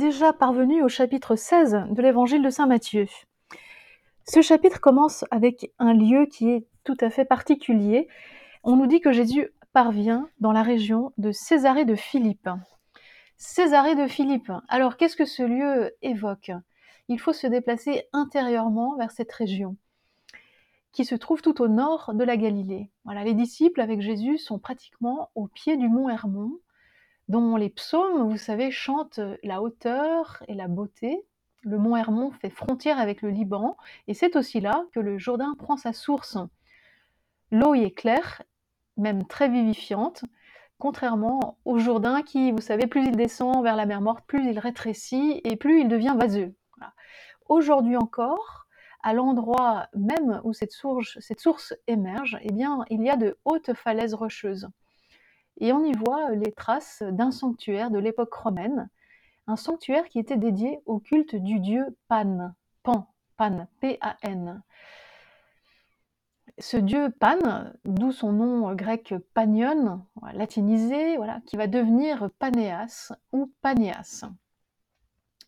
Déjà parvenus au chapitre 16 de l'évangile de Saint Matthieu. Ce chapitre commence avec un lieu qui est tout à fait particulier. On nous dit que Jésus parvient dans la région de Césarée de Philippe. Césarée de Philippe. Alors qu'est-ce que ce lieu évoque? Il faut se déplacer intérieurement vers cette région qui se trouve tout au nord de la Galilée. Voilà, les disciples avec Jésus sont pratiquement au pied du mont Hermon, dont les psaumes, vous savez, chantent la hauteur et la beauté. Le mont Hermon fait frontière avec le Liban, et c'est aussi là que le Jourdain prend sa source. L'eau y est claire, même très vivifiante, contrairement au Jourdain qui, vous savez, plus il descend vers la mer Morte, plus il rétrécit et plus il devient vaseux. Aujourd'hui encore, à l'endroit même où cette source, cette source émerge, eh bien, il y a de hautes falaises rocheuses. Et on y voit les traces d'un sanctuaire de l'époque romaine, un sanctuaire qui était dédié au culte du dieu Pan, Pan, Pan, P-A-N. Ce dieu Pan, d'où son nom grec Panion, latinisé, voilà, qui va devenir Panéas ou Panias.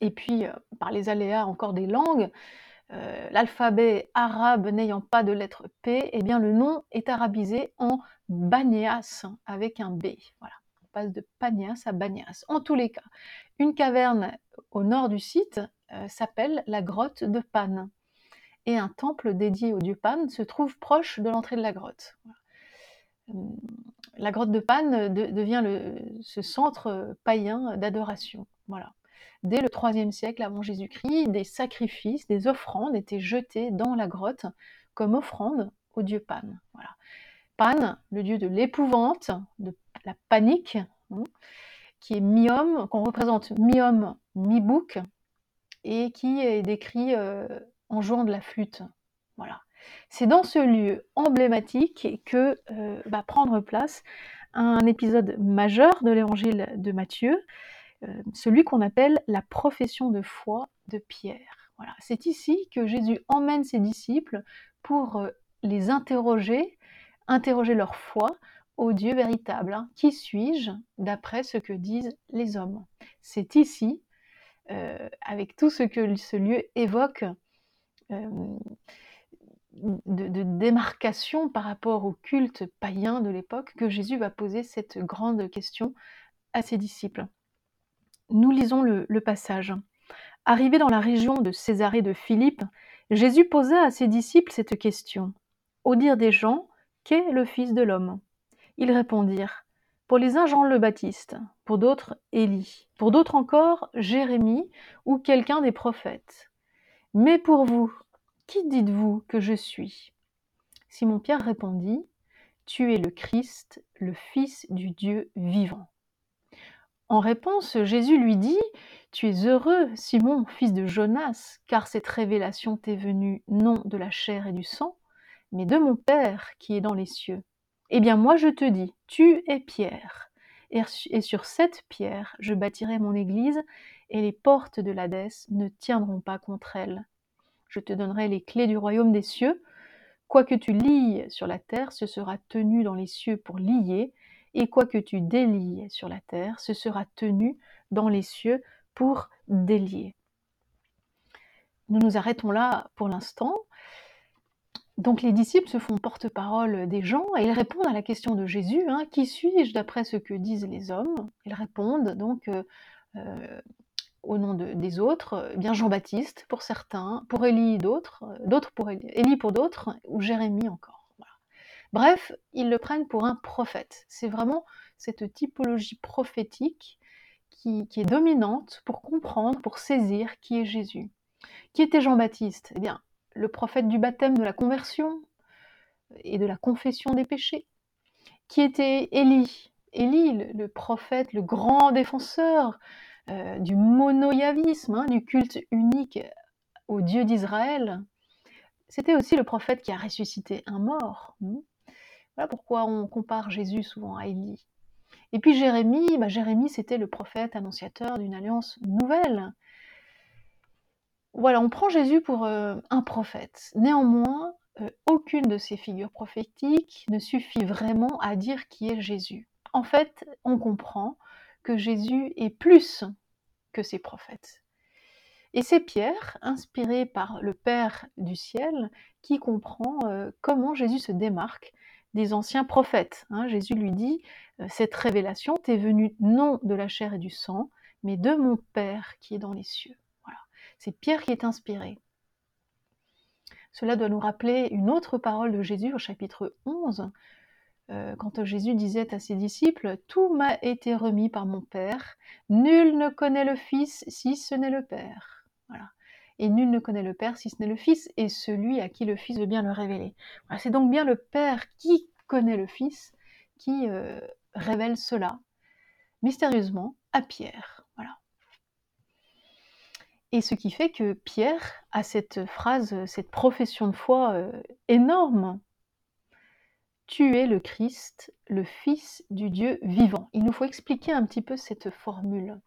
Et puis, euh, par les aléas encore des langues, euh, l'alphabet arabe n'ayant pas de lettre P, eh bien le nom est arabisé en Banias avec un B. Voilà, on passe de Panias à Banias. En tous les cas, une caverne au nord du site euh, s'appelle la grotte de Pan. Et un temple dédié au dieu Pan se trouve proche de l'entrée de la grotte. Hum, la grotte de Pan devient ce centre païen d'adoration. Voilà. Dès le IIIe siècle avant Jésus-Christ, des sacrifices, des offrandes étaient jetés dans la grotte comme offrande au dieu Pan. Voilà. Pan, le dieu de l'épouvante, de la panique, hein, qui est mi-homme, qu'on représente mi-homme, mi-bouc, et qui est décrit euh, en jouant de la flûte. Voilà. C'est dans ce lieu emblématique que euh, va prendre place un épisode majeur de l'évangile de Matthieu, celui qu'on appelle la profession de foi de Pierre. Voilà. C'est ici que Jésus emmène ses disciples pour euh, les interroger, interroger leur foi au Dieu véritable. Hein. Qui suis-je d'après ce que disent les hommes? C'est ici, euh, avec tout ce que ce lieu évoque de, démarcation par rapport au culte païen de l'époque, que Jésus va poser cette grande question à ses disciples. Nous lisons le, passage. Arrivé dans la région de Césarée de Philippe, Jésus posa à ses disciples cette question. Au dire des gens, qu'est le Fils de l'homme? Ils répondirent Pour les uns Jean le Baptiste, pour d'autres Élie, pour d'autres encore Jérémie ou quelqu'un des prophètes. Mais pour vous, qui dites-vous que je suis? Simon-Pierre répondit Tu es le Christ, le Fils du Dieu vivant. En réponse, Jésus lui dit Tu es heureux, Simon, fils de Jonas, car cette révélation t'est venue non de la chair et du sang, mais de mon Père qui est dans les cieux. Eh bien moi je te dis, tu es Pierre, et sur cette pierre je bâtirai mon église, et les portes de l'Hadès ne tiendront pas contre elle. Je te donnerai les clés du royaume des cieux. Quoi que tu lies sur la terre, ce sera tenu dans les cieux pour lier, et quoi que tu délies sur la terre, ce sera tenu dans les cieux pour délier. Nous nous arrêtons là pour l'instant. Donc les disciples se font porte-parole des gens et ils répondent à la question de Jésus, hein, qui suis-je d'après ce que disent les hommes? Ils répondent donc euh, euh, au nom des autres, eh bien Jean-Baptiste pour certains, pour Élie d'autres, euh, d'autres pour Élie pour d'autres, ou Jérémie encore. Bref, ils le prennent pour un prophète. C'est vraiment cette typologie prophétique qui, est dominante pour comprendre, pour saisir qui est Jésus. Qui était Jean-Baptiste? Eh bien, le prophète du baptême de la conversion et de la confession des péchés. Qui était Élie? Élie, le, prophète, le grand défenseur euh, du monoyavisme, hein, du culte unique au Dieu d'Israël. C'était aussi le prophète qui a ressuscité un mort. Hmm. Voilà pourquoi on compare Jésus souvent à Élie. Et puis Jérémie, bah Jérémie c'était le prophète annonciateur d'une alliance nouvelle. Voilà, on prend Jésus pour euh, un prophète. Néanmoins, euh, aucune de ces figures prophétiques ne suffit vraiment à dire qui est Jésus. En fait, on comprend que Jésus est plus que ces prophètes. Et c'est Pierre, inspiré par le Père du ciel, qui comprend euh, comment Jésus se démarque des anciens prophètes. Hein. Jésus lui dit, euh, cette révélation t'est venue non de la chair et du sang, mais de mon Père qui est dans les cieux. Voilà. C'est Pierre qui est inspiré. Cela doit nous rappeler une autre parole de Jésus au chapitre 11, euh, quand Jésus disait à ses disciples, Tout m'a été remis par mon Père, nul ne connaît le Fils si ce n'est le Père. Voilà. Et nul ne connaît le Père si ce n'est le Fils, et celui à qui le Fils veut bien le révéler. C'est donc bien le Père qui connaît le Fils, qui euh, révèle cela, mystérieusement, à Pierre. Voilà. Et ce qui fait que Pierre a cette phrase, cette profession de foi euh, énorme, tu es le Christ, le Fils du Dieu vivant. Il nous faut expliquer un petit peu cette formule.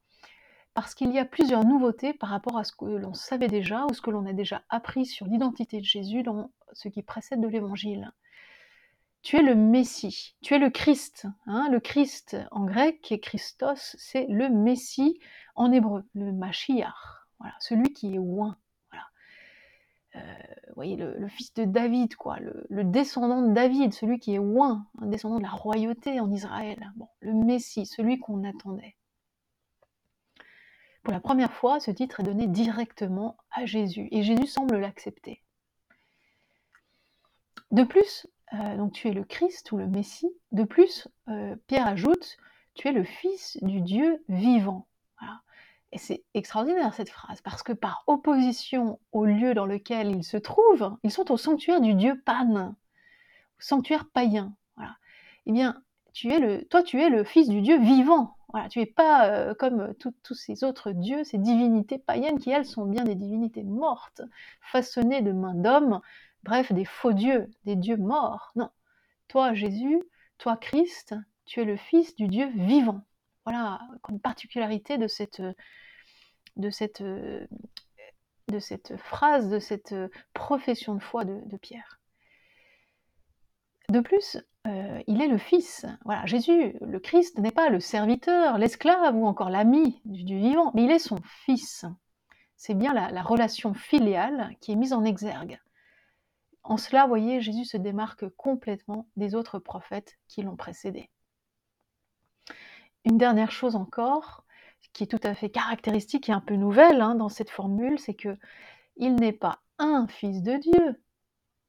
Parce qu'il y a plusieurs nouveautés par rapport à ce que l'on savait déjà ou ce que l'on a déjà appris sur l'identité de Jésus dans ce qui précède de l'Évangile. Tu es le Messie, tu es le Christ. Hein. le Christ en grec, Christos, c'est le Messie en hébreu, le Mashiach, voilà, celui qui est oint. Euh, vous voyez, le, fils de David, quoi, le, descendant de David, celui qui est oint, un descendant de la royauté en Israël, bon, le Messie, celui qu'on attendait. Pour la première fois, ce titre est donné directement à Jésus, et Jésus semble l'accepter. De plus, euh, donc tu es le Christ ou le Messie, de plus, euh, Pierre ajoute, tu es le Fils du Dieu vivant. Et c'est extraordinaire cette phrase, parce que par opposition au lieu dans lequel ils se trouvent, ils sont au sanctuaire du dieu Pan, au sanctuaire païen. Voilà. Eh bien, tu es le, toi, tu es le fils du dieu vivant. Voilà, tu n'es pas euh, comme tous ces autres dieux, ces divinités païennes qui, elles, sont bien des divinités mortes, façonnées de mains d'hommes, bref, des faux dieux, des dieux morts. Non. Toi, Jésus, toi, Christ, tu es le fils du Dieu vivant. Voilà, une particularité de cette, de cette, euh, de cette phrase, de cette euh, profession de foi de, Pierre. De plus, euh, il est le Fils. Voilà, Jésus, le Christ, n'est pas le serviteur, l'esclave ou encore l'ami du vivant, mais il est son Fils. C'est bien la, la, relation filiale qui est mise en exergue. En cela, vous voyez, Jésus se démarque complètement des autres prophètes qui l'ont précédé. Une dernière chose encore, qui est tout à fait caractéristique et un peu nouvelle hein, dans cette formule, c'est que il n'est pas un fils de Dieu,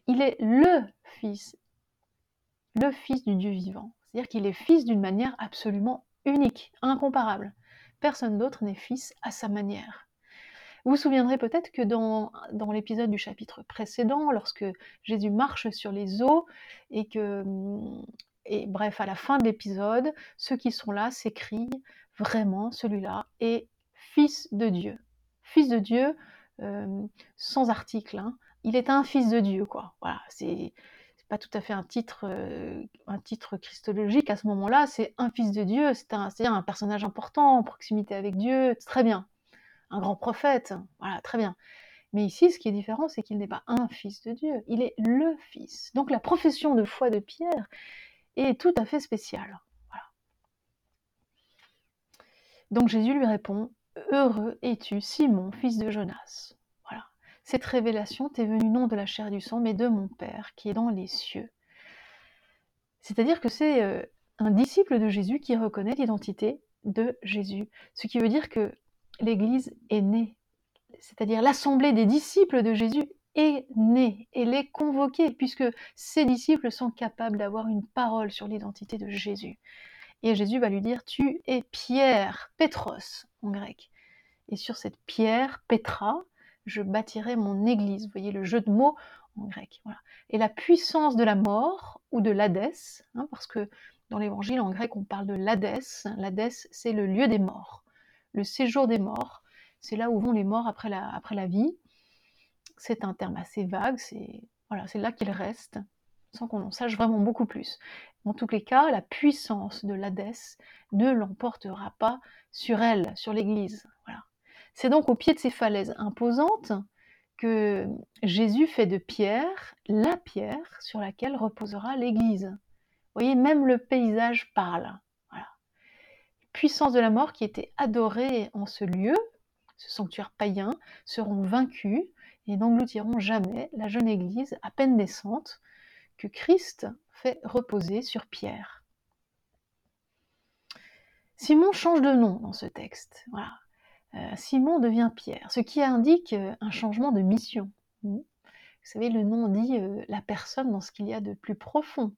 il est le fils, le fils du Dieu vivant. C'est-à-dire qu'il est fils d'une manière absolument unique, incomparable. Personne d'autre n'est fils à sa manière. Vous vous souviendrez peut-être que dans, dans l'épisode du chapitre précédent, lorsque Jésus marche sur les eaux et que, et bref, à la fin de l'épisode, ceux qui sont là s'écrient vraiment celui-là est fils de Dieu. Fils de Dieu, euh, sans article. Hein. Il est un fils de Dieu, quoi. Voilà, c'est pas tout à fait un titre, euh, un titre christologique à ce moment-là. C'est un fils de Dieu. C'est un, un personnage important en proximité avec Dieu. Très bien. Un grand prophète. Voilà, très bien. Mais ici, ce qui est différent, c'est qu'il n'est pas un fils de Dieu. Il est le fils. Donc la profession de foi de Pierre est tout à fait spéciale. Donc Jésus lui répond Heureux es-tu, Simon, fils de Jonas? Cette révélation t'est venue non de la chair du sang, mais de mon Père qui est dans les cieux. C'est-à-dire que c'est euh, un disciple de Jésus qui reconnaît l'identité de Jésus. Ce qui veut dire que l'Église est née. C'est-à-dire l'assemblée des disciples de Jésus est née. Elle est convoquée, puisque ces disciples sont capables d'avoir une parole sur l'identité de Jésus. Et Jésus va lui dire, tu es Pierre, Petros en grec. Et sur cette pierre, Petra, je bâtirai mon église. Vous voyez le jeu de mots en grec. Et la puissance de la mort ou de l'Hadès, hein, parce que dans l'évangile en grec on parle de l'Hadès. L'Hadès c'est le lieu des morts, le séjour des morts. C'est là où vont les morts après la, après la vie. C'est un terme assez vague, c'est voilà, là qu'ils restent, sans qu'on en sache vraiment beaucoup plus. En tous les cas, la puissance de l'Hadès ne l'emportera pas sur elle, sur l'Église. C'est donc au pied de ces falaises imposantes que Jésus fait de Pierre la pierre sur laquelle reposera l'Église. Vous voyez, même le paysage parle. Voilà. puissances de la mort qui étaient adorées en ce lieu, ce sanctuaire païen, seront vaincues et n'engloutiront jamais la jeune Église à peine naissante que Christ fait reposer sur Pierre. Simon change de nom dans ce texte. Voilà. Euh, Simon devient Pierre, ce qui indique euh, un changement de mission. Vous savez, le nom dit euh, la personne dans ce qu'il y a de plus profond.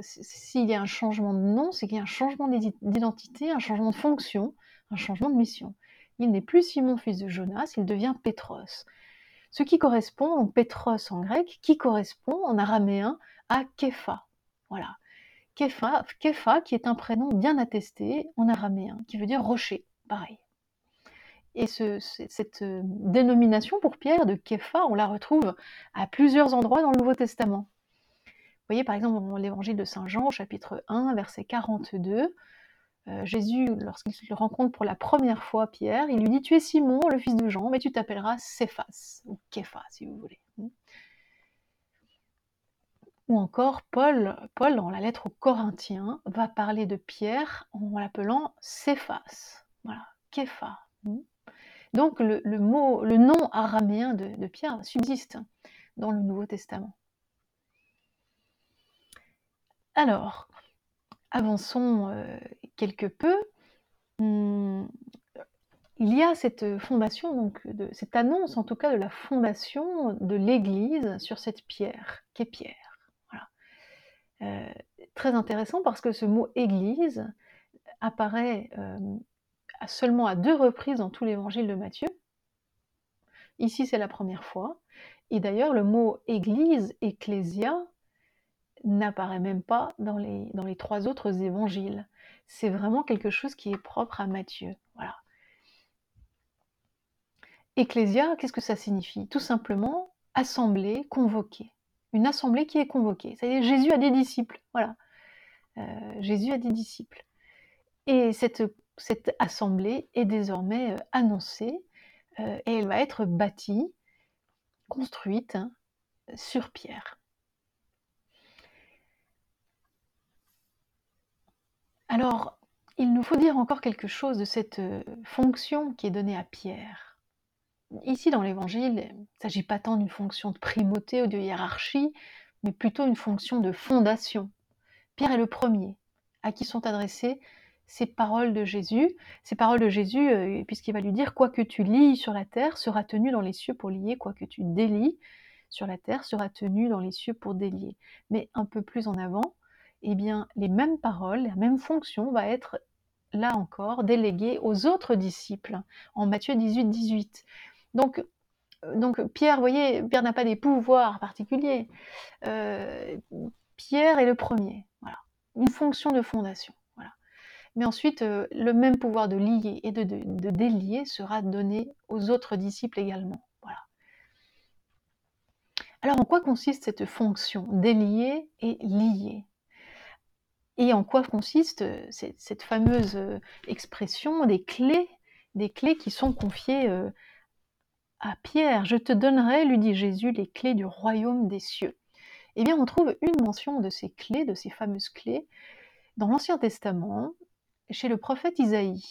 S'il y a un changement de nom, c'est qu'il y a un changement d'identité, un changement de fonction, un changement de mission. Il n'est plus Simon, fils de Jonas, il devient Pétros. Ce qui correspond, en Pétros en grec, qui correspond en araméen à Képha. Voilà. Képha, qui est un prénom bien attesté en araméen, qui veut dire rocher, pareil. Et cette euh, dénomination pour Pierre de Képha, on la retrouve à plusieurs endroits dans le Nouveau Testament. Vous voyez par exemple dans l'évangile de Saint Jean, chapitre 1, verset 42, euh, Jésus, lorsqu'il rencontre pour la première fois Pierre, il lui dit Tu es Simon, le fils de Jean, mais tu t'appelleras Céphas, ou Képha si vous voulez. Ou encore, Paul, Paul, dans la lettre aux Corinthiens, va parler de Pierre en l'appelant Céphas. Voilà, Képha. Donc le, mot, le nom araméen de, Pierre subsiste dans le Nouveau Testament. Alors, avançons euh, quelque peu. Hmm, il y a cette fondation, donc cette annonce en tout cas de la fondation de l'Église sur cette pierre, qu'est Pierre. Euh, très intéressant parce que ce mot Église apparaît euh, seulement à deux reprises dans tout l'évangile de Matthieu. Ici, c'est la première fois. Et d'ailleurs, le mot Église, Ecclésia, n'apparaît même pas dans les, dans les trois autres évangiles. C'est vraiment quelque chose qui est propre à Matthieu. Voilà. Ecclésia, qu'est-ce que ça signifie? Tout simplement assemblée, convoquée. Une assemblée qui est convoquée. C'est-à-dire Jésus a des disciples. Voilà. Euh, Jésus a des disciples. Et cette cette assemblée est désormais euh, annoncée euh, et elle va être bâtie, construite hein, sur pierre. Alors, il nous faut dire encore quelque chose de cette euh, fonction qui est donnée à Pierre. Ici, dans l'Évangile, il ne s'agit pas tant d'une fonction de primauté ou de hiérarchie, mais plutôt une fonction de fondation. Pierre est le premier à qui sont adressées ces paroles de Jésus, ces paroles de Jésus, euh, puisqu'il va lui dire Quoi que tu lis sur la terre sera tenu dans les cieux pour lier, quoi que tu délies sur la terre sera tenu dans les cieux pour délier. Mais un peu plus en avant, eh bien, les mêmes paroles, la même fonction va être là encore déléguée aux autres disciples en Matthieu 18, 18. Donc, euh, donc Pierre, vous voyez, Pierre n'a pas des pouvoirs particuliers. Euh, Pierre est le premier, une fonction de fondation. Mais ensuite, euh, le même pouvoir de lier et de, délier sera donné aux autres disciples également. Voilà. Alors, en quoi consiste cette fonction délier et lier? Et en quoi consiste euh, cette, fameuse euh, expression des clés, des clés qui sont confiées à Pierre? Je te donnerai, lui dit Jésus, les clés du royaume des cieux. Eh bien, on trouve une mention de ces clés, de ces fameuses clés, dans l'Ancien Testament, chez le prophète Isaïe.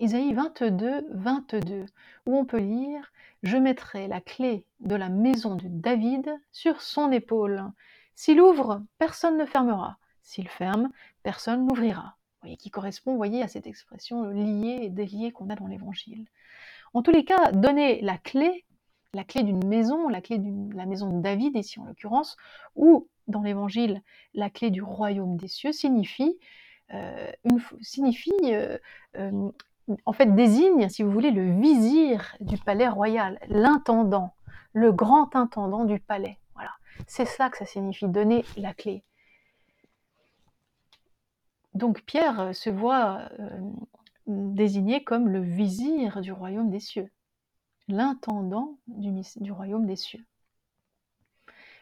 Isaïe 22, 22, où on peut lire Je mettrai la clé de la maison de David sur son épaule. S'il ouvre, personne ne fermera. S'il ferme, personne n'ouvrira. Voyez, qui correspond, voyez, à cette expression liée et déliée qu'on a dans l'Évangile. En tous les cas, donner la clé, la clé d'une maison, la clé de la maison de David ici en l'occurrence, ou dans l'Évangile, la clé du royaume des cieux, signifie une, signifie, euh, euh, en fait, désigne, si vous voulez, le vizir du palais royal, l'intendant, le grand intendant du palais. Voilà, c'est ça que ça signifie, donner la clé. Donc Pierre se voit désigné comme le vizir du royaume des cieux, l'intendant du, royaume des cieux.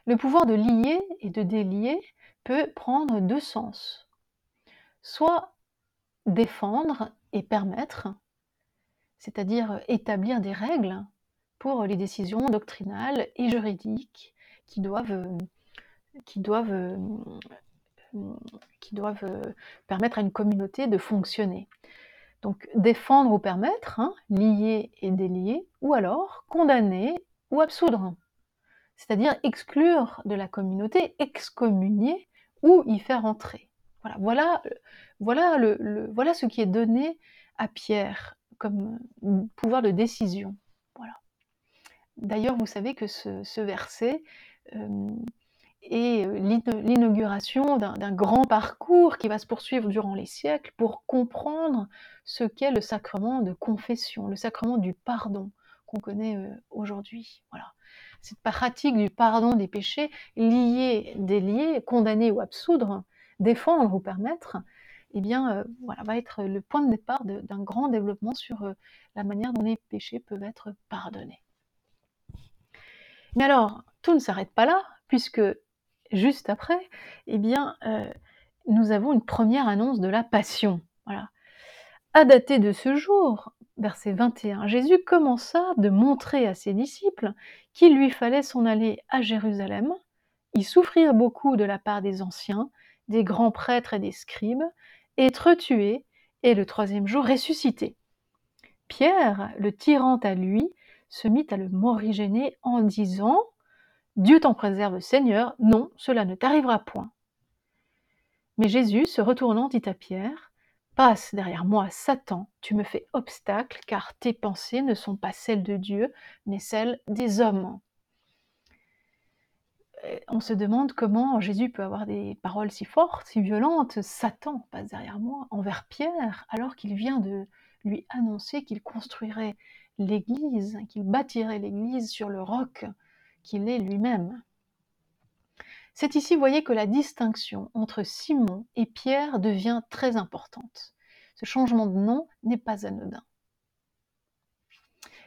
Le pouvoir de lier et de délier peut prendre deux sens soit défendre et permettre, c'est-à-dire établir des règles pour les décisions doctrinales et juridiques qui doivent, permettre à une communauté de fonctionner. Donc défendre ou permettre, hein, lier et délier, ou alors condamner ou absoudre. C'est-à-dire exclure de la communauté, excommunier ou y faire entrer. Voilà, voilà, ce qui est donné à Pierre comme pouvoir de décision. D'ailleurs, vous savez que ce, verset et euh, l'inauguration d'un grand parcours qui va se poursuivre durant les siècles pour comprendre ce qu'est le sacrement de confession, le sacrement du pardon qu'on connaît euh, aujourd'hui. Voilà. Cette pratique du pardon des péchés, lier, délier, condamner ou absoudre, défendre ou permettre, eh bien, euh, voilà, va être le point de départ d'un grand développement sur la manière dont les péchés peuvent être pardonnés. Mais alors, tout ne s'arrête pas là, puisque juste après, eh bien, euh, nous avons une première annonce de la passion. À dater de ce jour, verset 21, Jésus commença de montrer à ses disciples qu'il lui fallait s'en aller à Jérusalem, y souffrir beaucoup de la part des anciens, des grands prêtres et des scribes, être tué et le troisième jour ressuscité. Pierre, le tirant à lui, se mit à le morigéner en disant Dieu t'en préserve, Seigneur, non, cela ne t'arrivera point. Mais Jésus, se retournant, dit à Pierre, Passe derrière moi, Satan, tu me fais obstacle, car tes pensées ne sont pas celles de Dieu, mais celles des hommes. On se demande comment Jésus peut avoir des paroles si fortes, si violentes. Satan passe derrière moi envers Pierre, alors qu'il vient de lui annoncer qu'il construirait l'Église, qu'il bâtirait l'Église sur le roc qu'il est lui-même. C'est ici, vous voyez, que la distinction entre Simon et Pierre devient très importante. Ce changement de nom n'est pas anodin.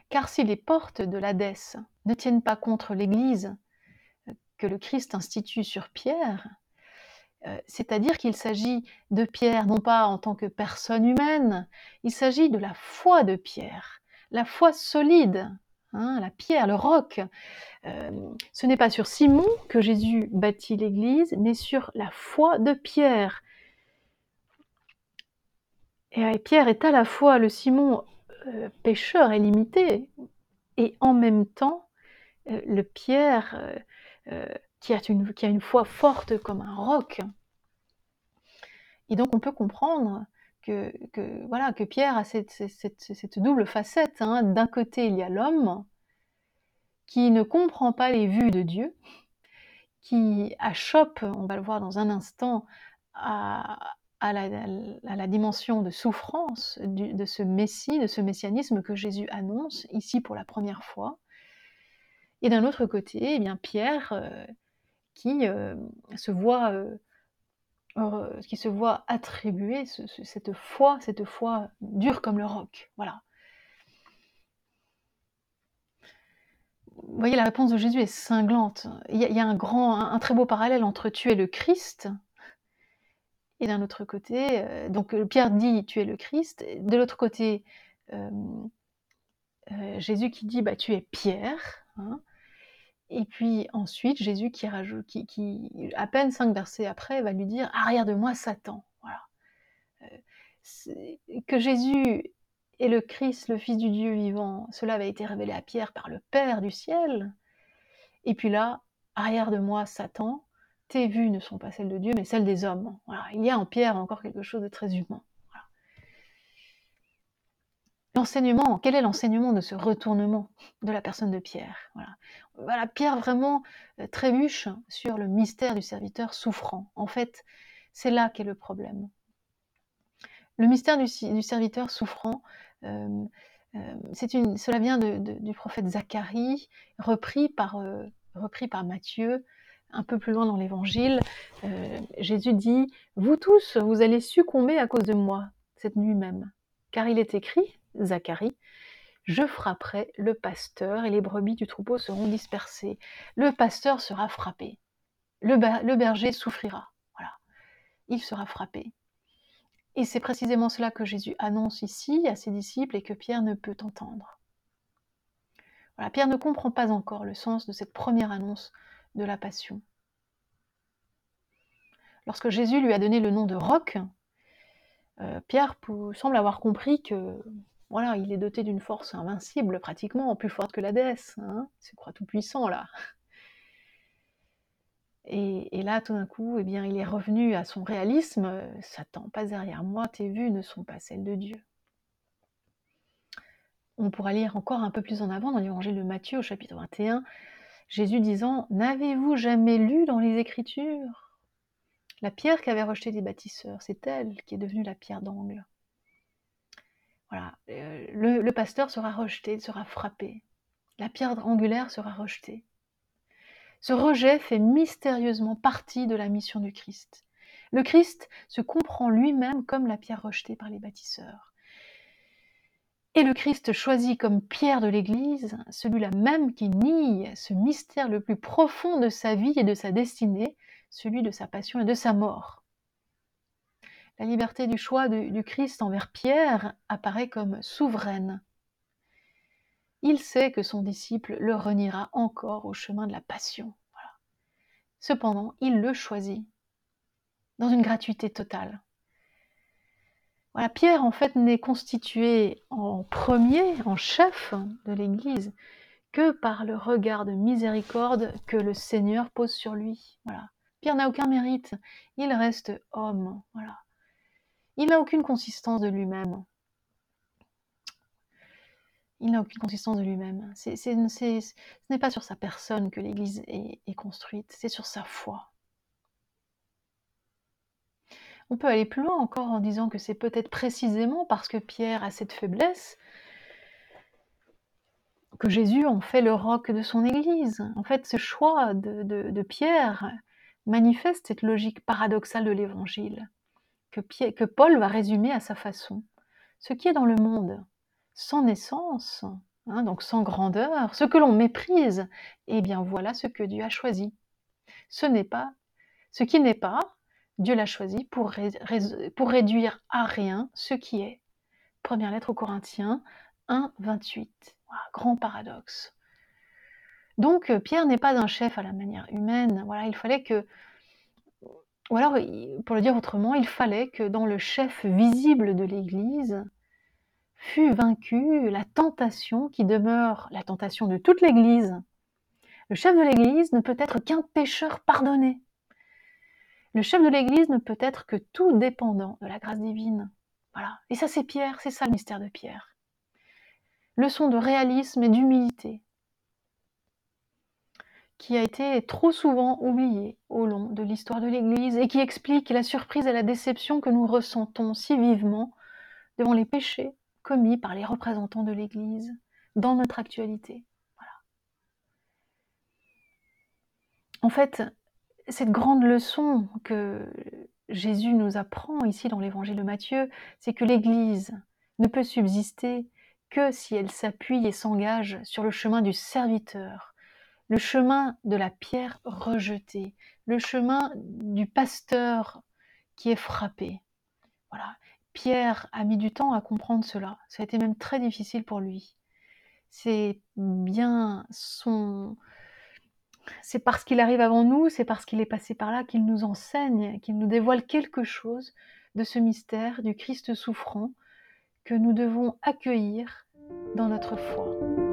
Car si les portes de l'Hadès ne tiennent pas contre l'Église que le Christ institue sur Pierre, euh, c'est-à-dire qu'il s'agit de Pierre non pas en tant que personne humaine, il s'agit de la foi de Pierre, la foi solide, Hein, la pierre, le roc. Euh, ce n'est pas sur Simon que Jésus bâtit l'Église, mais sur la foi de Pierre. Et Pierre est à la fois le Simon euh, pécheur et limité, et en même temps le Pierre qui a, une, qui, a une, foi forte comme un roc. Et donc on peut comprendre que, voilà, que Pierre a cette, double facette. Hein. D'un côté, il y a l'homme qui ne comprend pas les vues de Dieu, qui achoppe, on va le voir dans un instant, à, la, dimension de souffrance de ce Messie, de ce messianisme que Jésus annonce ici pour la première fois. Et d'un autre côté, eh bien Pierre, euh, qui euh, se voit euh, qui se voit attribuer cette foi, cette foi dure comme le roc. Voilà. Vous voyez, la réponse de Jésus est cinglante. Il y a, un grand, un, très beau parallèle entre tuer le Christ et d'un autre côté, donc Pierre dit tu es le Christ. De l'autre côté, Jésus qui dit bah tu es Pierre. Hein. Et puis ensuite, Jésus qui à peine cinq versets après, va lui dire Arrière de moi, Satan. Voilà. Euh, que Jésus est le Christ, le Fils du Dieu vivant, cela avait été révélé à Pierre par le Père du ciel. Et puis là, arrière de moi, Satan, tes vues ne sont pas celles de Dieu, mais celles des hommes. Voilà. Il y a en Pierre encore quelque chose de très humain. Quel est l'enseignement de ce retournement de la personne de Pierre voilà. Pierre vraiment euh, trébuche sur le mystère du serviteur souffrant. En fait, c'est là qu'est le problème. Le mystère du, serviteur souffrant, euh, euh, cela vient du prophète Zacharie, repris par Matthieu, un peu plus loin dans l'évangile. Jésus dit Vous tous, vous allez succomber à cause de moi, cette nuit même. Car il est écrit, Zacharie, je frapperai le pasteur et les brebis du troupeau seront dispersées. Le pasteur sera frappé. Le, berger souffrira. Voilà. Il sera frappé. Et c'est précisément cela que Jésus annonce ici à ses disciples et que Pierre ne peut entendre. Pierre ne comprend pas encore le sens de cette première annonce de la passion. lorsque Jésus lui a donné le nom de roc, euh, Pierre semble avoir compris que voilà, il est doté d'une force invincible, pratiquement plus forte que la déesse. Hein c'est quoi tout puissant là? Et, là, tout d'un coup, eh bien, il est revenu à son réalisme. Satan, pas derrière moi, tes vues ne sont pas celles de Dieu. On pourra lire encore un peu plus en avant dans l'évangile de Matthieu au chapitre 21, Jésus disant N'avez-vous jamais lu dans les Écritures? La pierre qu'avaient rejetée les bâtisseurs, c'est elle qui est devenue la pierre d'angle. Euh, le, pasteur sera rejeté, sera frappé. La pierre angulaire sera rejetée. Ce rejet fait mystérieusement partie de la mission du Christ. Le Christ se comprend lui-même comme la pierre rejetée par les bâtisseurs. Et le Christ choisit comme pierre de l'Église celui-là même qui nie ce mystère le plus profond de sa vie et de sa destinée, celui de sa passion et de sa mort. La liberté du choix du Christ envers Pierre apparaît comme souveraine. Il sait que son disciple le reniera encore au chemin de la passion. Cependant, il le choisit dans une gratuité totale. Pierre, en fait, n'est constitué en premier, en chef de l'Église, que par le regard de miséricorde que le Seigneur pose sur lui. Pierre n'a aucun mérite, il reste homme. Il n'a aucune consistance de lui-même. Il n'a aucune consistance de lui-même. ce n'est pas sur sa personne que l'Église est construite, c'est sur sa foi. On peut aller plus loin encore en disant que c'est peut-être précisément parce que Pierre a cette faiblesse que Jésus en fait le roc de son Église. En fait, ce choix de, Pierre manifeste cette logique paradoxale de l'Évangile, que, Paul va résumer à sa façon. Ce qui est dans le monde, sans naissance, hein, donc sans grandeur, ce que l'on méprise, eh bien voilà ce que Dieu a choisi. Ce n'est pas, ce qui n'est pas, Dieu l'a choisi pour, pour, réduire à rien ce qui est. Première lettre aux Corinthiens 1, 28. grand paradoxe. Donc euh, Pierre n'est pas un chef à la manière humaine. Voilà, il fallait que, ou alors pour le dire autrement, il fallait que dans le chef visible de l'Église fût vaincue la tentation qui demeure la tentation de toute l'Église. Le chef de l'Église ne peut être qu'un pécheur pardonné. Le chef de l'Église ne peut être que tout dépendant de la grâce divine. Voilà. Et ça, c'est Pierre, c'est ça le mystère de Pierre. Leçon de réalisme et d'humilité qui a été trop souvent oubliée au long de l'histoire de l'Église et qui explique la surprise et la déception que nous ressentons si vivement devant les péchés commis par les représentants de l'Église dans notre actualité. Voilà. En fait, cette grande leçon que Jésus nous apprend ici dans l'évangile de Matthieu, c'est que l'Église ne peut subsister que si elle s'appuie et s'engage sur le chemin du serviteur, le chemin de la pierre rejetée, le chemin du pasteur qui est frappé. Voilà. Pierre a mis du temps à comprendre cela. Ça a été même très difficile pour lui. C'est bien son, c'est parce qu'il arrive avant nous, c'est parce qu'il est passé par là qu'il nous enseigne, qu'il nous dévoile quelque chose de ce mystère du Christ souffrant que nous devons accueillir dans notre foi.